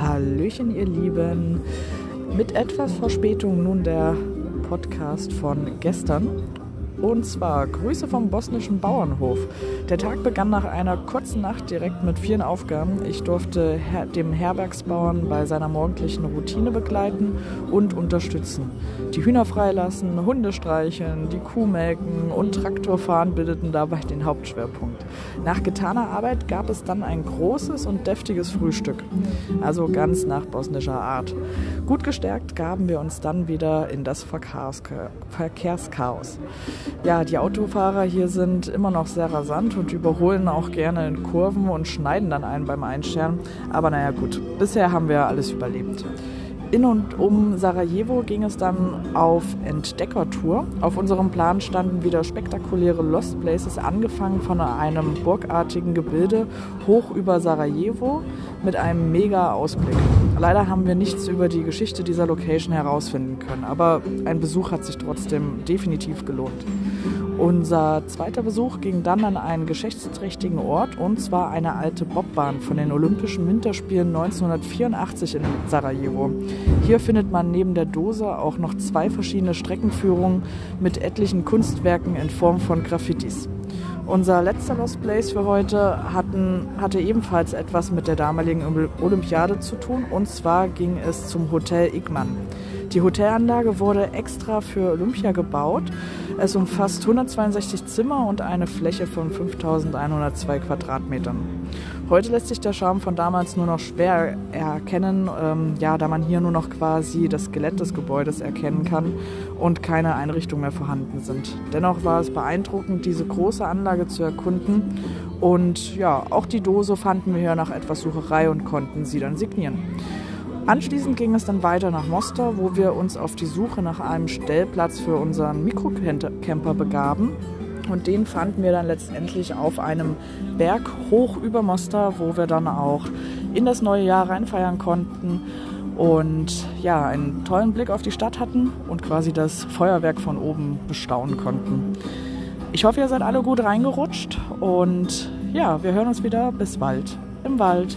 Hallöchen, ihr Lieben. Mit etwas Verspätung nun der Podcast von gestern. Und zwar Grüße vom bosnischen Bauernhof. Der Tag begann nach einer kurzen Nacht direkt mit vielen Aufgaben. Ich durfte her dem Herbergsbauern bei seiner morgendlichen Routine begleiten und unterstützen. Die Hühner freilassen, Hunde streicheln, die Kuh melken und Traktorfahren bildeten dabei den Hauptschwerpunkt. Nach getaner Arbeit gab es dann ein großes und deftiges Frühstück. Also ganz nach bosnischer Art. Gut gestärkt gaben wir uns dann wieder in das Verkehrschaos. Ja, die Autofahrer hier sind immer noch sehr rasant und überholen auch gerne in Kurven und schneiden dann einen beim Einscheren. Aber naja gut, bisher haben wir alles überlebt. In und um Sarajevo ging es dann auf Entdeckertour. Auf unserem Plan standen wieder spektakuläre Lost Places, angefangen von einem burgartigen Gebilde hoch über Sarajevo mit einem mega Ausblick. Leider haben wir nichts über die Geschichte dieser Location herausfinden können, aber ein Besuch hat sich trotzdem definitiv gelohnt. Unser zweiter Besuch ging dann an einen geschichtsträchtigen Ort und zwar eine alte Bobbahn von den Olympischen Winterspielen 1984 in Sarajevo. Hier findet man neben der Dose auch noch zwei verschiedene Streckenführungen mit etlichen Kunstwerken in Form von Graffitis. Unser letzter Lost Place für heute hatten, hatte ebenfalls etwas mit der damaligen Olympiade zu tun und zwar ging es zum Hotel Igman. Die Hotelanlage wurde extra für Olympia gebaut. Es umfasst 162 Zimmer und eine Fläche von 5102 Quadratmetern. Heute lässt sich der Charme von damals nur noch schwer erkennen, ähm, ja, da man hier nur noch quasi das Skelett des Gebäudes erkennen kann und keine Einrichtungen mehr vorhanden sind. Dennoch war es beeindruckend, diese große Anlage zu erkunden und ja, auch die Dose fanden wir hier nach etwas Sucherei und konnten sie dann signieren. Anschließend ging es dann weiter nach Mostar, wo wir uns auf die Suche nach einem Stellplatz für unseren Mikrocamper begaben. Und den fanden wir dann letztendlich auf einem Berg hoch über Mostar, wo wir dann auch in das neue Jahr reinfeiern konnten und ja, einen tollen Blick auf die Stadt hatten und quasi das Feuerwerk von oben bestaunen konnten. Ich hoffe, ihr seid alle gut reingerutscht und ja, wir hören uns wieder. Bis bald im Wald.